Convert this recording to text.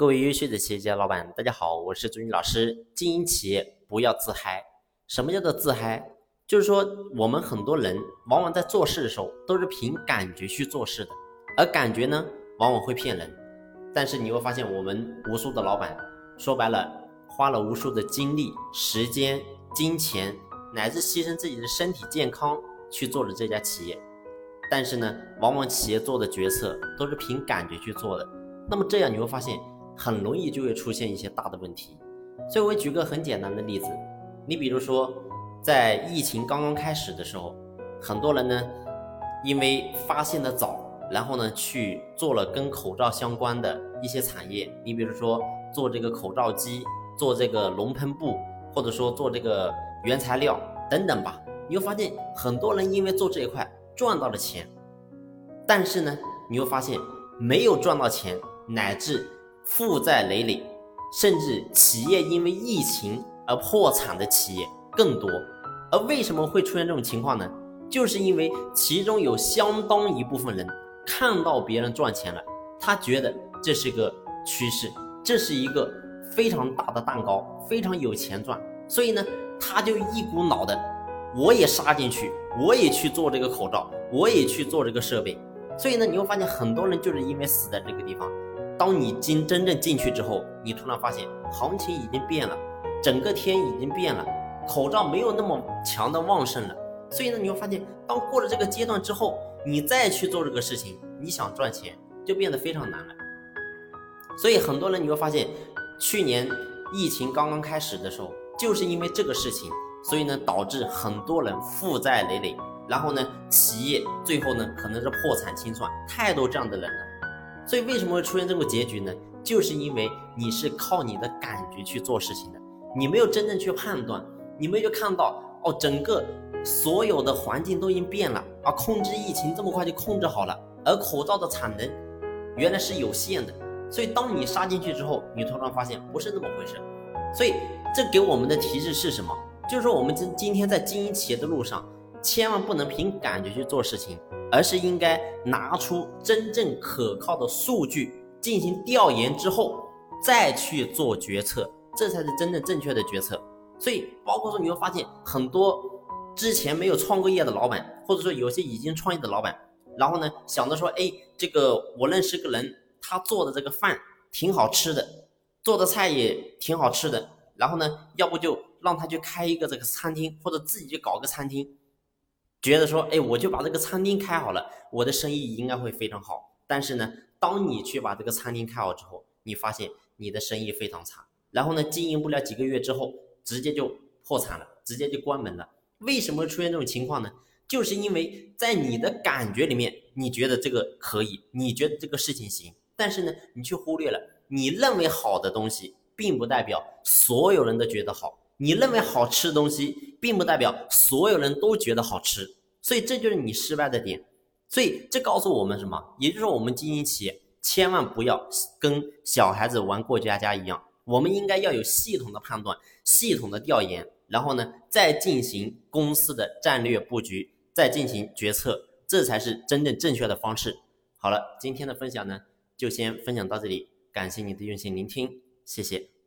各位优秀的企业家老板，大家好，我是朱军老师。经营企业不要自嗨。什么叫做自嗨？就是说我们很多人往往在做事的时候都是凭感觉去做事的，而感觉呢往往会骗人。但是你会发现，我们无数的老板，说白了，花了无数的精力、时间、金钱，乃至牺牲自己的身体健康去做了这家企业。但是呢，往往企业做的决策都是凭感觉去做的。那么这样你会发现。很容易就会出现一些大的问题，所以我举个很简单的例子，你比如说，在疫情刚刚开始的时候，很多人呢，因为发现的早，然后呢去做了跟口罩相关的一些产业，你比如说做这个口罩机，做这个熔喷布，或者说做这个原材料等等吧，你会发现很多人因为做这一块赚到了钱，但是呢，你会发现没有赚到钱，乃至负债累累，甚至企业因为疫情而破产的企业更多。而为什么会出现这种情况呢？就是因为其中有相当一部分人看到别人赚钱了，他觉得这是个趋势，这是一个非常大的蛋糕，非常有钱赚，所以呢，他就一股脑的，我也杀进去，我也去做这个口罩，我也去做这个设备。所以呢，你会发现很多人就是因为死在这个地方。当你进真正进去之后，你突然发现行情已经变了，整个天已经变了，口罩没有那么强的旺盛了。所以呢，你会发现，当过了这个阶段之后，你再去做这个事情，你想赚钱就变得非常难了。所以很多人你会发现，去年疫情刚刚开始的时候，就是因为这个事情，所以呢导致很多人负债累累，然后呢企业最后呢可能是破产清算，太多这样的人了。所以为什么会出现这个结局呢？就是因为你是靠你的感觉去做事情的，你没有真正去判断，你没有看到哦，整个所有的环境都已经变了啊，控制疫情这么快就控制好了，而口罩的产能原来是有限的，所以当你杀进去之后，你突然发现不是那么回事，所以这给我们的提示是什么？就是说我们今今天在经营企业的路上，千万不能凭感觉去做事情。而是应该拿出真正可靠的数据进行调研之后，再去做决策，这才是真正正确的决策。所以，包括说你会发现很多之前没有创过业的老板，或者说有些已经创业的老板，然后呢想着说，哎，这个我认识个人，他做的这个饭挺好吃的，做的菜也挺好吃的，然后呢，要不就让他去开一个这个餐厅，或者自己去搞个餐厅。觉得说，哎，我就把这个餐厅开好了，我的生意应该会非常好。但是呢，当你去把这个餐厅开好之后，你发现你的生意非常差，然后呢，经营不了几个月之后，直接就破产了，直接就关门了。为什么出现这种情况呢？就是因为在你的感觉里面，你觉得这个可以，你觉得这个事情行，但是呢，你却忽略了，你认为好的东西，并不代表所有人都觉得好。你认为好吃的东西，并不代表所有人都觉得好吃，所以这就是你失败的点。所以这告诉我们什么？也就是说，我们经营企业千万不要跟小孩子玩过家家一样，我们应该要有系统的判断、系统的调研，然后呢，再进行公司的战略布局，再进行决策，这才是真正正确的方式。好了，今天的分享呢，就先分享到这里，感谢你的用心聆听，谢谢。